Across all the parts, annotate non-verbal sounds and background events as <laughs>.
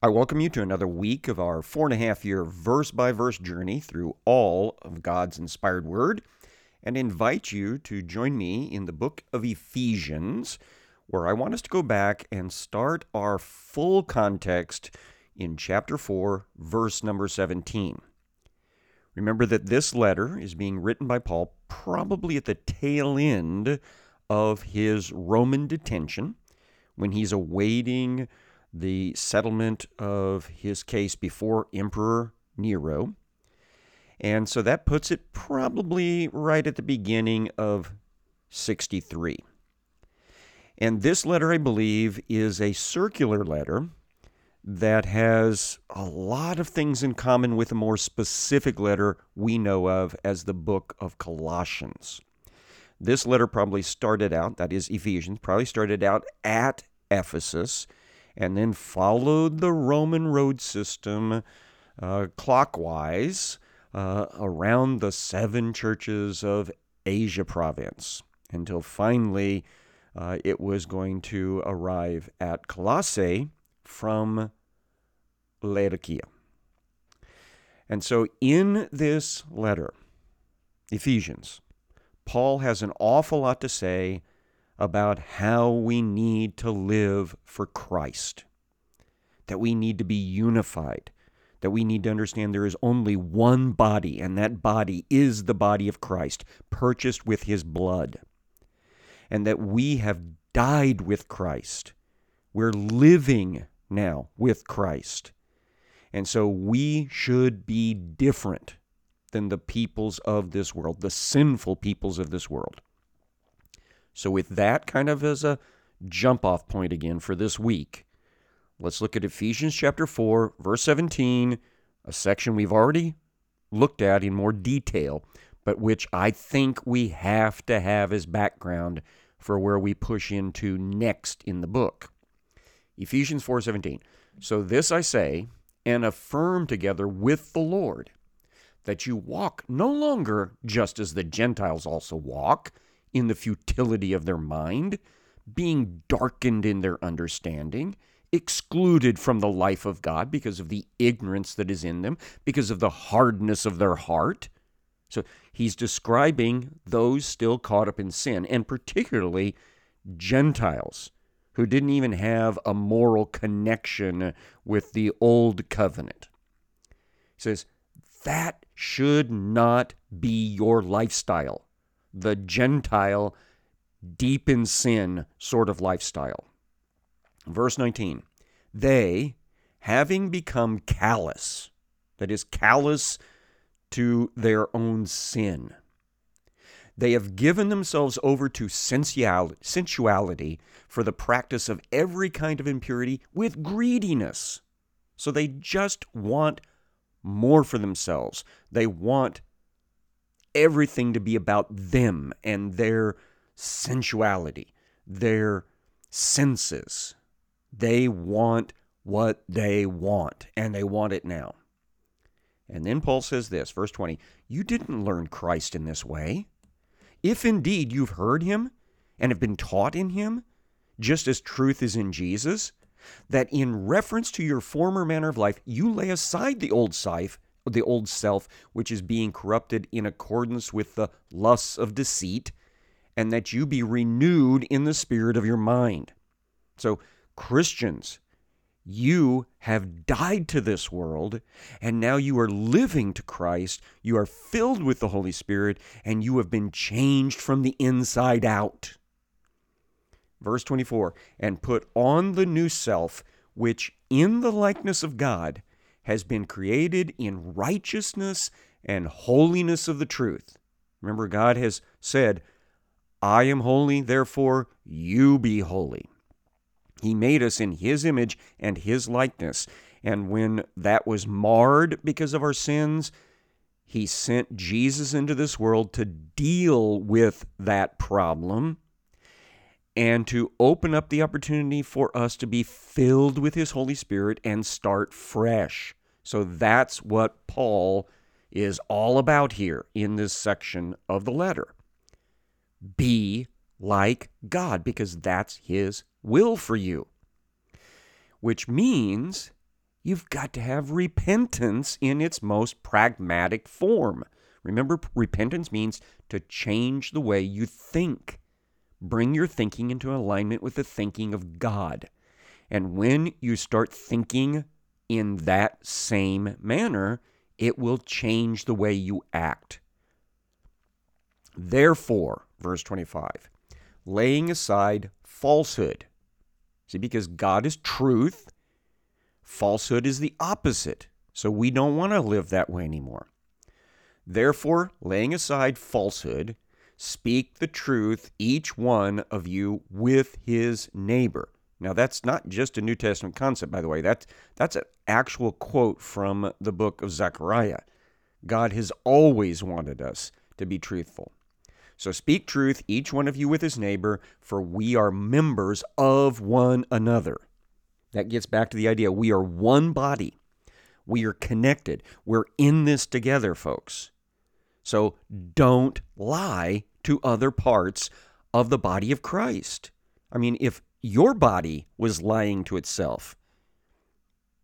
I welcome you to another week of our four and a half year verse by verse journey through all of God's inspired word and invite you to join me in the book of Ephesians, where I want us to go back and start our full context in chapter 4, verse number 17. Remember that this letter is being written by Paul probably at the tail end of his Roman detention when he's awaiting the settlement of his case before Emperor Nero. And so that puts it probably right at the beginning of 63. And this letter, I believe, is a circular letter that has a lot of things in common with a more specific letter we know of as the book of Colossians. This letter probably started out, that is Ephesians, probably started out at Ephesus and then followed the Roman road system uh, clockwise uh, around the seven churches of Asia province until finally uh, it was going to arrive at Colossae from Laodicea. And so in this letter, Ephesians, Paul has an awful lot to say about how we need to live for Christ, that we need to be unified, that we need to understand there is only one body, and that body is the body of Christ, purchased with his blood, and that we have died with Christ. We're living now with Christ. And so we should be different than the peoples of this world, the sinful peoples of this world. So, with that kind of as a jump off point again for this week, let's look at Ephesians chapter 4, verse 17, a section we've already looked at in more detail, but which I think we have to have as background for where we push into next in the book. Ephesians 4:17. So this I say and affirm together with the Lord that you walk no longer just as the Gentiles also walk in the futility of their mind, being darkened in their understanding, excluded from the life of God because of the ignorance that is in them, because of the hardness of their heart. So he's describing those still caught up in sin, and particularly Gentiles who didn't even have a moral connection with the old covenant. He says, that should not be your lifestyle the Gentile, deep in sin sort of lifestyle. Verse 19, they, having become callous, that is, callous to their own sin, they have given themselves over to sensuality for the practice of every kind of impurity with greediness. So they just want more for themselves. They want everything to be about them and their sensuality, their senses. They want what they want, and they want it now. And then Paul says this, verse 20 You didn't learn Christ in this way. If indeed you've heard him and have been taught in him, just as truth is in Jesus, that in reference to your former manner of life, you lay aside the old life the old self, which is being corrupted in accordance with the lusts of deceit, and that you be renewed in the spirit of your mind. So, Christians, you have died to this world, and now you are living to Christ. You are filled with the Holy Spirit, and you have been changed from the inside out. Verse 24, and put on the new self, which in the likeness of God has been created in righteousness and holiness of the truth. Remember, God has said, I am holy, therefore you be holy. He made us in His image and His likeness. And when that was marred because of our sins, He sent Jesus into this world to deal with that problem and to open up the opportunity for us to be filled with His Holy Spirit and start fresh. So that's what Paul is all about here in this section of the letter. Be like God, because that's His will for you. Which means you've got to have repentance in its most pragmatic form. Remember, repentance means to change the way you think. Bring your thinking into alignment with the thinking of God. And when you start thinking in that same manner, it will change the way you act. Therefore, verse 25, laying aside falsehood. See, because God is truth, falsehood is the opposite. So we don't want to live that way anymore. Therefore, laying aside falsehood, speak the truth, each one of you, with his neighbor. Now, that's not just a New Testament concept, by the way. That's, that's an actual quote from the book of Zechariah. God has always wanted us to be truthful. So speak truth, each one of you with his neighbor, for we are members of one another. That gets back to the idea we are one body. We are connected. We're in this together, folks. So don't lie to other parts of the body of Christ. I mean, if your body was lying to itself,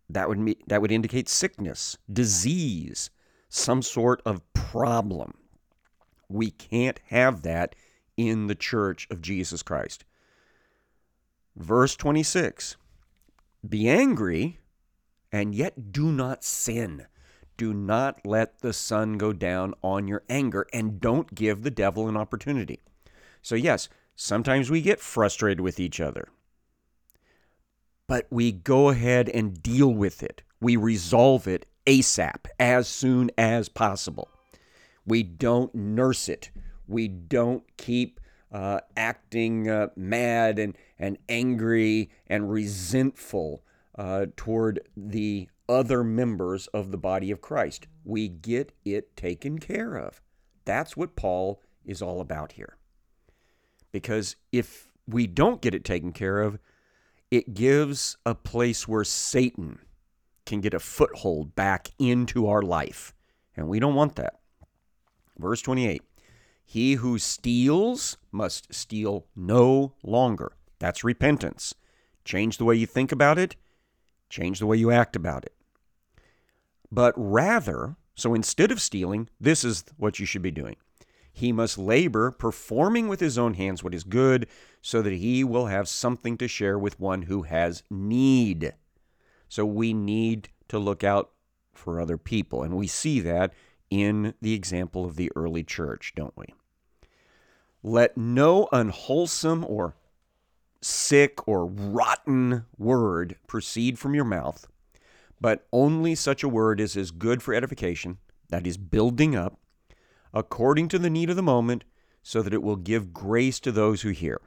that would me- that would indicate sickness, disease, some sort of problem. We can't have that in the church of Jesus Christ. Verse 26 Be angry and yet do not sin. Do not let the sun go down on your anger and don't give the devil an opportunity. So, yes, sometimes we get frustrated with each other, but we go ahead and deal with it. We resolve it ASAP, as soon as possible. We don't nurse it. We don't keep uh, acting uh, mad and, and angry and resentful uh, toward the other members of the body of Christ. We get it taken care of. That's what Paul is all about here. Because if we don't get it taken care of, it gives a place where Satan can get a foothold back into our life. And we don't want that. Verse 28 He who steals must steal no longer. That's repentance. Change the way you think about it, change the way you act about it. But rather, so instead of stealing, this is what you should be doing. He must labor, performing with his own hands what is good, so that he will have something to share with one who has need. So we need to look out for other people. And we see that in the example of the early church, don't we? Let no unwholesome or sick or rotten word proceed from your mouth, but only such a word as is good for edification, that is, building up, according to the need of the moment, so that it will give grace to those who hear.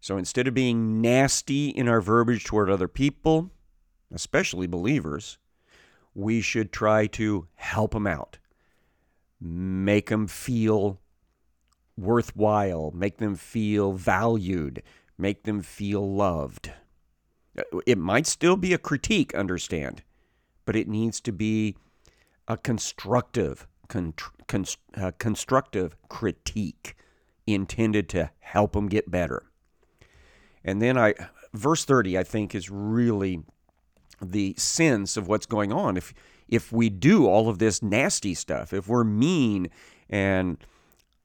So instead of being nasty in our verbiage toward other people, especially believers, we should try to help them out, make them feel worthwhile, make them feel valued, make them feel loved. It might still be a critique, understand, but it needs to be a constructive, con, uh, constructive critique intended to help them get better. And then I, verse 30, I think, is really the sense of what's going on. If if we do all of this nasty stuff, if we're mean and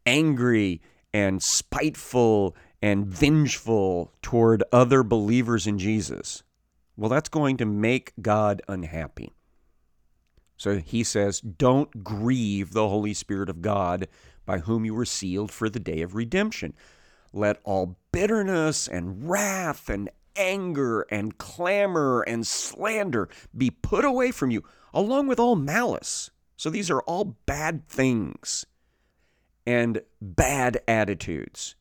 angry and spiteful and vengeful toward other believers in Jesus, well, that's going to make God unhappy. So he says, Don't grieve the Holy Spirit of God by whom you were sealed for the day of redemption. Let all bitterness and wrath and anger and clamor and slander be put away from you, along with all malice. So these are all bad things and bad attitudes.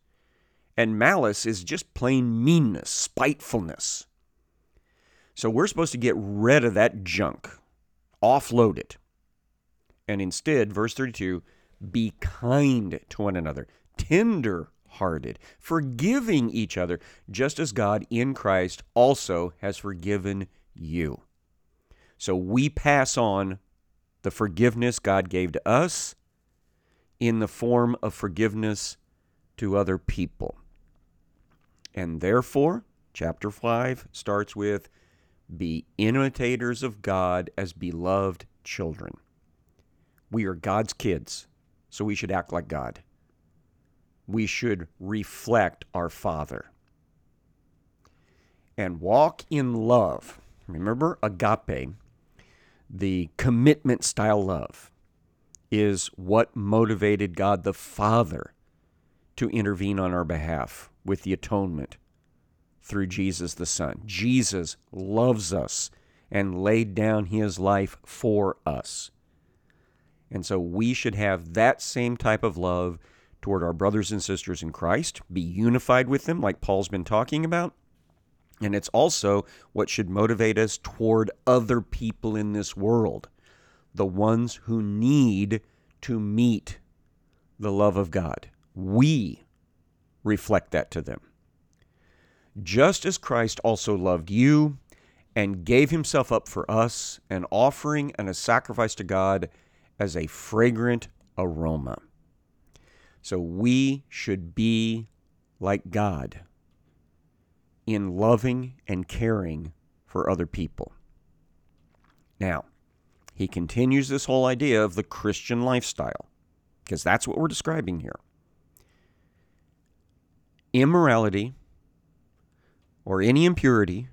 And malice is just plain meanness, spitefulness. So we're supposed to get rid of that junk, offload it. And instead, verse 32 be kind to one another, tender hearted, forgiving each other, just as God in Christ also has forgiven you. So we pass on the forgiveness God gave to us in the form of forgiveness to other people. And therefore, chapter 5 starts with be imitators of God as beloved children. We are God's kids, so we should act like God. We should reflect our Father and walk in love. Remember, agape, the commitment style love, is what motivated God the Father to intervene on our behalf with the atonement through Jesus the Son. Jesus loves us and laid down his life for us. And so we should have that same type of love toward our brothers and sisters in Christ, be unified with them, like Paul's been talking about. And it's also what should motivate us toward other people in this world, the ones who need to meet the love of God. We reflect that to them. Just as Christ also loved you and gave himself up for us, an offering and a sacrifice to God as a fragrant aroma. So we should be like God in loving and caring for other people. Now, he continues this whole idea of the Christian lifestyle, because that's what we're describing here. Immorality, or any impurity,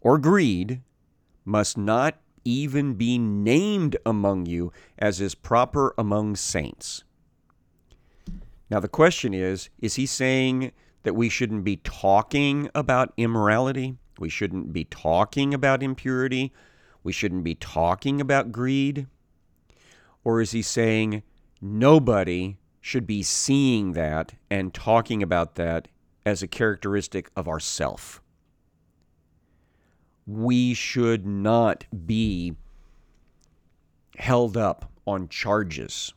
or greed must not even be named among you as is proper among saints. Now, the question is is he saying that we shouldn't be talking about immorality? We shouldn't be talking about impurity? We shouldn't be talking about greed? Or is he saying nobody should be seeing that and talking about that as a characteristic of ourself? We should not be held up on charges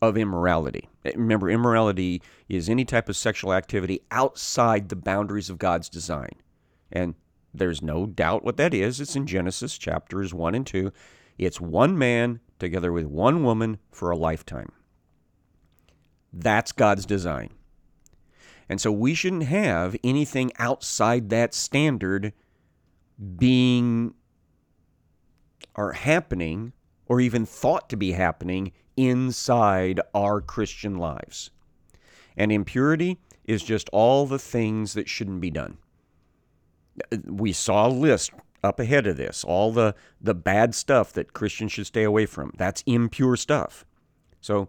of immorality. Eh, remember, immorality is any type of sexual activity outside the boundaries of God's design. And there's no doubt what that is. It's in Genesis chapters 1 and 2. It's one man together with one woman for a lifetime. That's God's design. And so we shouldn't have anything outside that standard being or happening or even thought to be happening inside our Christian lives. And impurity is just all the things that shouldn't be done. We saw a list up ahead of this, all the, the bad stuff that Christians should stay away from. That's impure stuff. So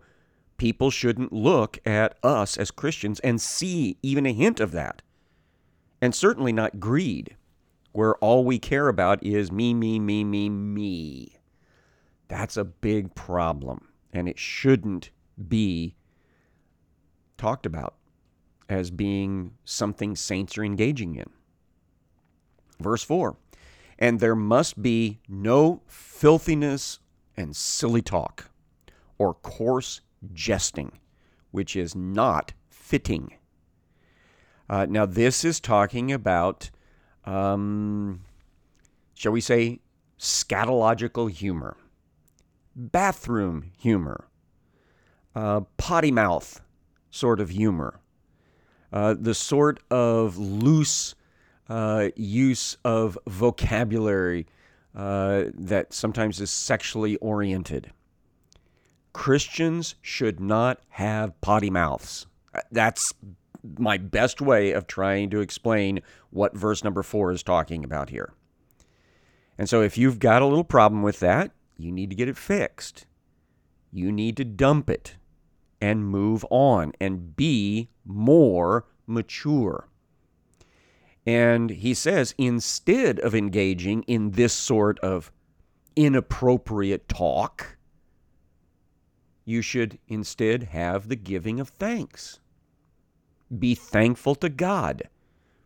people shouldn't look at us as Christians and see even a hint of that. And certainly not greed, where all we care about is me, me, me, me, me. That's a big problem and it shouldn't be talked about as being something saints are engaging in. Verse 4 And there must be no filthiness and silly talk or coarse jesting, which is not fitting. Uh, now, this is talking about, um, shall we say, scatological humor bathroom humor, uh, potty mouth sort of humor, uh, the sort of loose uh, use of vocabulary uh, that sometimes is sexually oriented. Christians should not have potty mouths. Uh, that's my best way of trying to explain what verse number four is talking about here. And so, if you've got a little problem with that, you need to get it fixed. You need to dump it and move on and be more mature. And he says instead of engaging in this sort of inappropriate talk, you should instead have the giving of thanks. Be thankful to God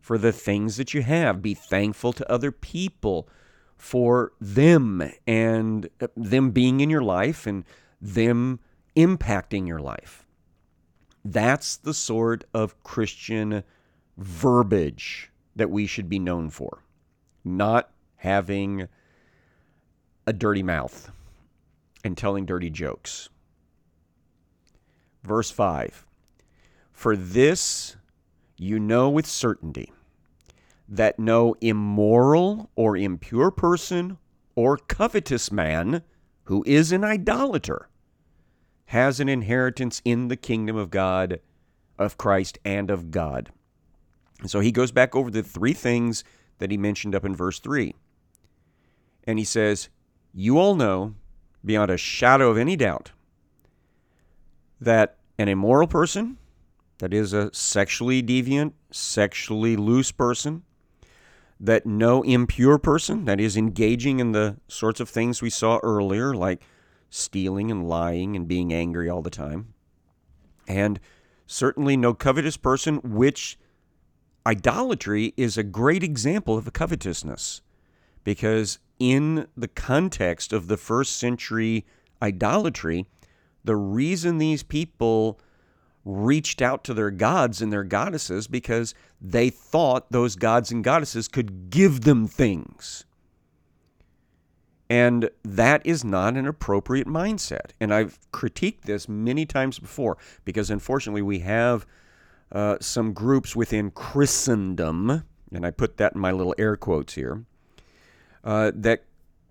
for the things that you have. Be thankful to other people for them and uh, them being in your life and them impacting your life. That's the sort of Christian verbiage that we should be known for, not having a dirty mouth and telling dirty jokes. Verse 5 For this you know with certainty that no immoral or impure person or covetous man who is an idolater has an inheritance in the kingdom of God, of Christ, and of God. And so he goes back over the three things that he mentioned up in verse 3. And he says, You all know, beyond a shadow of any doubt, that an immoral person, that is a sexually deviant, sexually loose person, that no impure person, that is engaging in the sorts of things we saw earlier, like stealing and lying and being angry all the time, and certainly no covetous person, which idolatry is a great example of a covetousness, because in the context of the first century idolatry, the reason these people reached out to their gods and their goddesses because they thought those gods and goddesses could give them things. And that is not an appropriate mindset. And I've critiqued this many times before because unfortunately we have uh, some groups within Christendom, and I put that in my little air quotes here, uh, that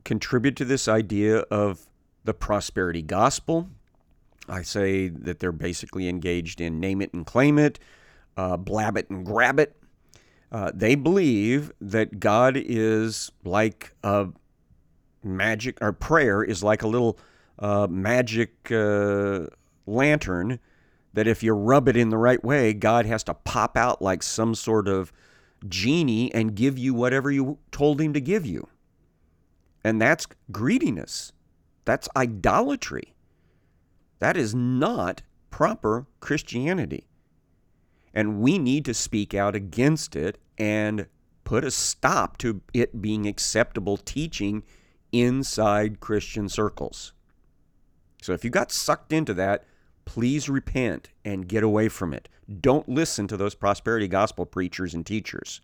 contribute to this idea of the prosperity gospel, I say that they're basically engaged in name it and claim it, uh, blab it and grab it. Uh, they believe that God is like a magic, or prayer is like a little uh, magic uh, lantern that if you rub it in the right way, God has to pop out like some sort of genie and give you whatever you told him to give you. And that's greediness. That's idolatry. That is not proper Christianity. And we need to speak out against it and put a stop to it being acceptable teaching inside Christian circles. So if you got sucked into that, please repent and get away from it. Don't listen to those prosperity gospel preachers and teachers.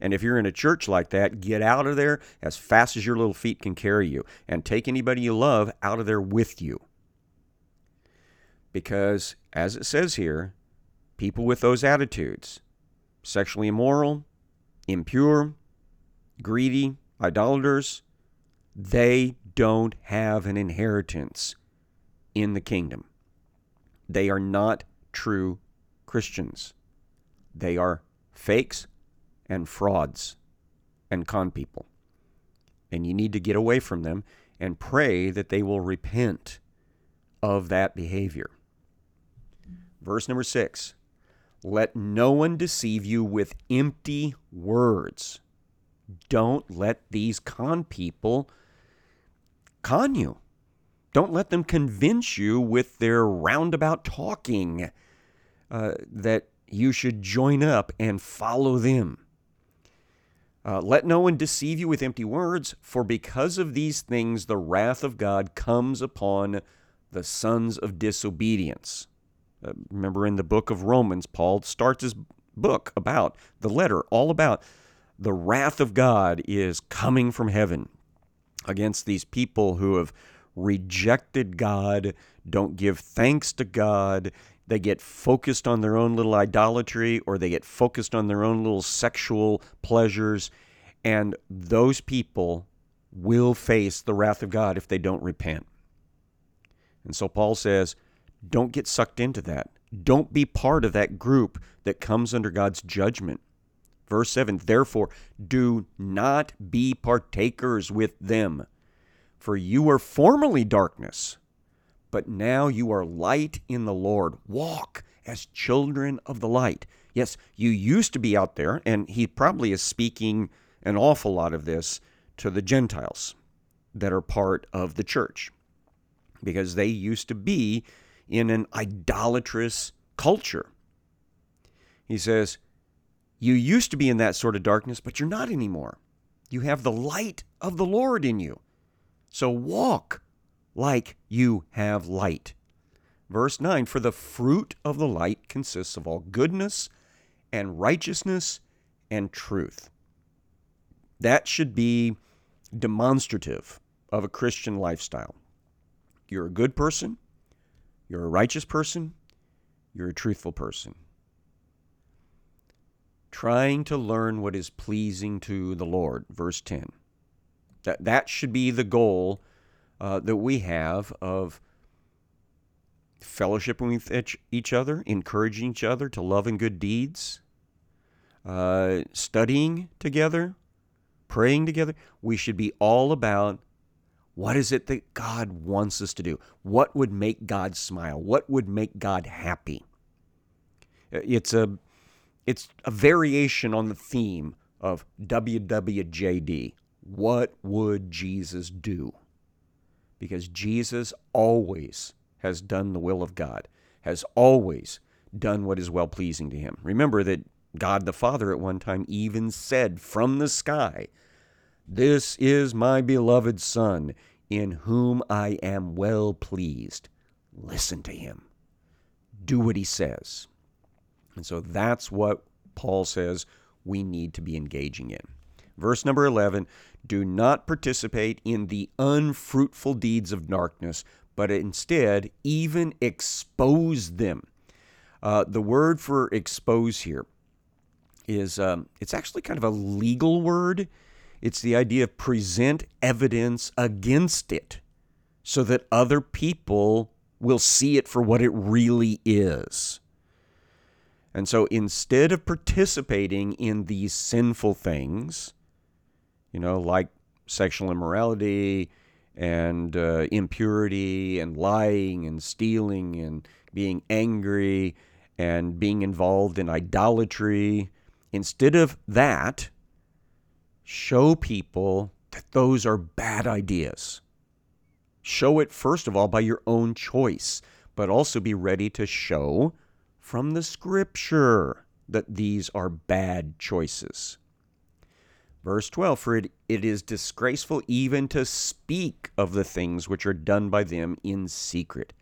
And if you're in a church like that, get out of there as fast as your little feet can carry you and take anybody you love out of there with you. Because, as it says here, people with those attitudes, sexually immoral, impure, greedy, idolaters, they don't have an inheritance in the kingdom. They are not true Christians. They are fakes and frauds and con people. And you need to get away from them and pray that they will repent of that behavior. Verse number six Let no one deceive you with empty words. Don't let these con people con you. Don't let them convince you with their roundabout talking uh, that you should join up and follow them. Uh, let no one deceive you with empty words, for because of these things the wrath of God comes upon the sons of disobedience. Remember in the book of Romans, Paul starts his book about the letter, all about the wrath of God is coming from heaven against these people who have rejected God, don't give thanks to God. They get focused on their own little idolatry or they get focused on their own little sexual pleasures. And those people will face the wrath of God if they don't repent. And so Paul says, don't get sucked into that. Don't be part of that group that comes under God's judgment. Verse 7 Therefore, do not be partakers with them, for you were formerly darkness, but now you are light in the Lord. Walk as children of the light. Yes, you used to be out there, and he probably is speaking an awful lot of this to the Gentiles that are part of the church because they used to be in an idolatrous culture. He says, You used to be in that sort of darkness, but you're not anymore. You have the light of the Lord in you. So walk like you have light. Verse 9 For the fruit of the light consists of all goodness and righteousness and truth. That should be demonstrative of a Christian lifestyle. You're a good person, you're a righteous person. You're a truthful person. trying to learn what is pleasing to the Lord. Verse 10. That, that should be the goal uh, that we have of fellowshipping with each other, encouraging each other to love and good deeds, uh, studying together, praying together. We should be all about what is it that God wants us to do? What would make God smile? What would make God happy? It's a it's a variation on the theme of WWJD. What would Jesus do? Because Jesus always has done the will of God, has always done what is well pleasing to him. Remember that God the Father at one time even said from the sky, This is my beloved Son, in whom I am well pleased. Listen to him. Do what he says. And so that's what Paul says we need to be engaging in. Verse number 11 Do not participate in the unfruitful deeds of darkness, but instead even expose them. Uh, the word for expose here is um, it's actually kind of a legal word. It's the idea of present evidence against it so that other people will see it for what it really is. And so instead of participating in these sinful things, you know, like sexual immorality and uh, impurity and lying and stealing and being angry and being involved in idolatry, instead of that, show people that those are bad ideas. Show it, first of all, by your own choice, but also be ready to show from the scripture that these are bad choices. Verse 12 For it, it is disgraceful even to speak of the things which are done by them in secret.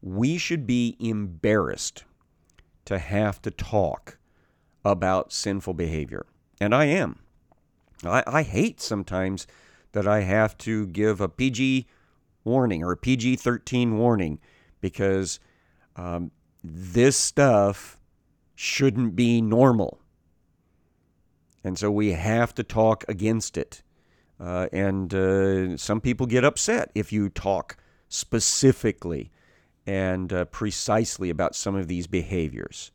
We should be embarrassed to have to talk about sinful behavior. And I am. I, I hate sometimes that I have to give a PG warning or a PG 13 warning because um, this stuff shouldn't be normal. And so we have to talk against it. Uh, and uh, some people get upset if you talk specifically and uh, precisely about some of these behaviors.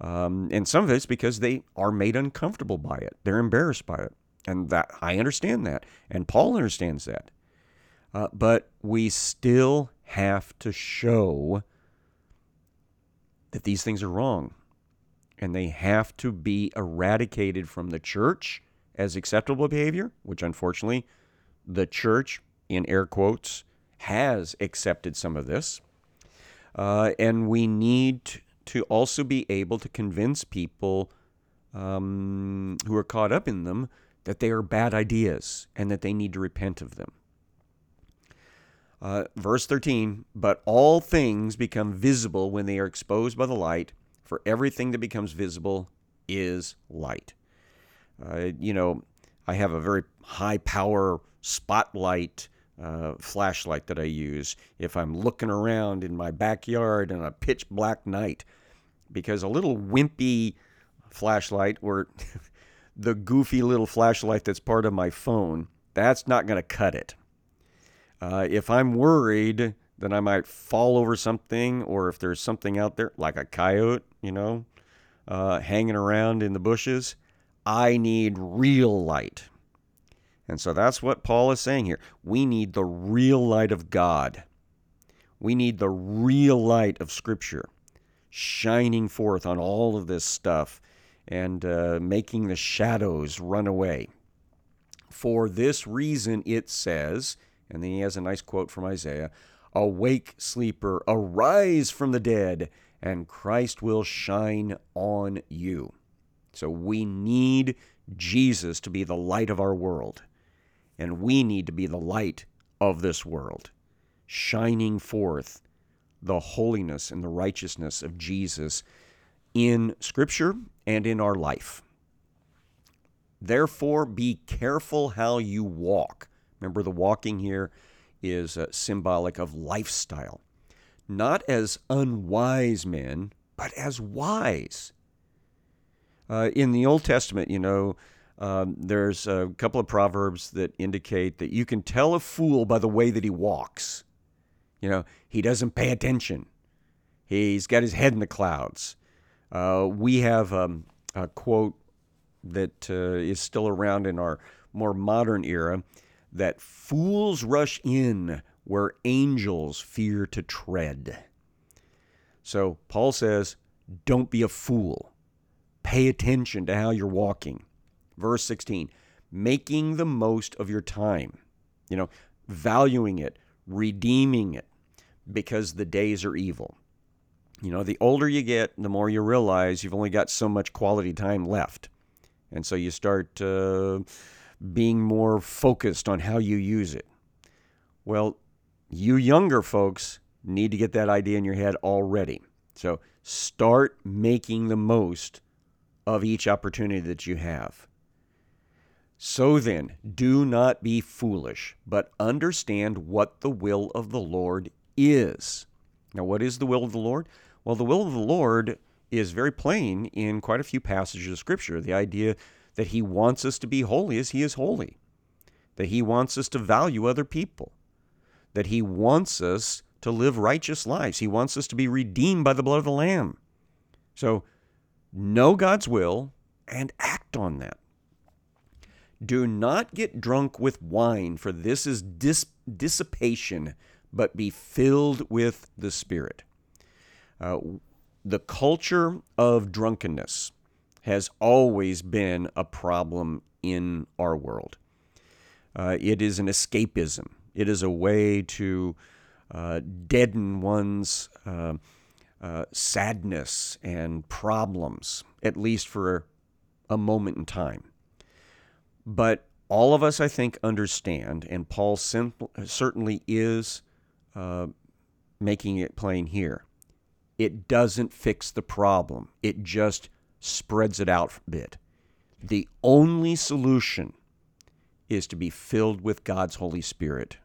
Um, and some of it's because they are made uncomfortable by it. They're embarrassed by it. And that I understand that. And Paul understands that. Uh, but we still have to show that these things are wrong and they have to be eradicated from the church as acceptable behavior, which unfortunately the church, in air quotes, has accepted some of this. Uh, and we need to also be able to convince people um, who are caught up in them that they are bad ideas and that they need to repent of them. Uh, verse 13, but all things become visible when they are exposed by the light, for everything that becomes visible is light. Uh, you know, I have a very high power spotlight uh, flashlight that I use if I'm looking around in my backyard in a pitch black night, because a little wimpy flashlight or <laughs> the goofy little flashlight that's part of my phone, that's not going to cut it. Uh, if I'm worried that I might fall over something, or if there's something out there, like a coyote, you know, uh, hanging around in the bushes, I need real light. And so that's what Paul is saying here. We need the real light of God. We need the real light of Scripture shining forth on all of this stuff and uh, making the shadows run away. For this reason, it says and then he has a nice quote from Isaiah Awake, sleeper, arise from the dead, and Christ will shine on you. So we need Jesus to be the light of our world, and we need to be the light of this world, shining forth the holiness and the righteousness of Jesus in Scripture and in our life. Therefore, be careful how you walk Remember, the walking here is uh, symbolic of lifestyle. Not as unwise men, but as wise. Uh, in the Old Testament, you know, um, there's a couple of proverbs that indicate that you can tell a fool by the way that he walks. You know, he doesn't pay attention. He's got his head in the clouds. Uh, we have um, a quote that uh, is still around in our more modern era that fools rush in where angels fear to tread. So Paul says, don't be a fool. Pay attention to how you're walking. Verse 16, making the most of your time, you know, valuing it, redeeming it, because the days are evil. You know, the older you get, the more you realize you've only got so much quality time left. And so you start uh, being more focused on how you use it. Well, you younger folks need to get that idea in your head already. So start making the most of each opportunity that you have. So then, do not be foolish, but understand what the will of the Lord is. Now, what is the will of the Lord? Well, the will of the Lord is very plain in quite a few passages of Scripture. The idea that He wants us to be holy as He is holy, that He wants us to value other people, that He wants us to live righteous lives, He wants us to be redeemed by the blood of the Lamb. So, know God's will and act on that. Do not get drunk with wine, for this is dis- dissipation, but be filled with the Spirit. The culture of drunkenness has always been a problem in our world. Uh, it is an escapism, it is a way to uh, deaden one's uh, uh sadness and problems, at least for a moment in time. But all of us, I think, understand, and Paul certainly is uh, making it plain here. It doesn't fix the problem, it just spreads it out a bit. The only solution is to be filled with God's Holy Spirit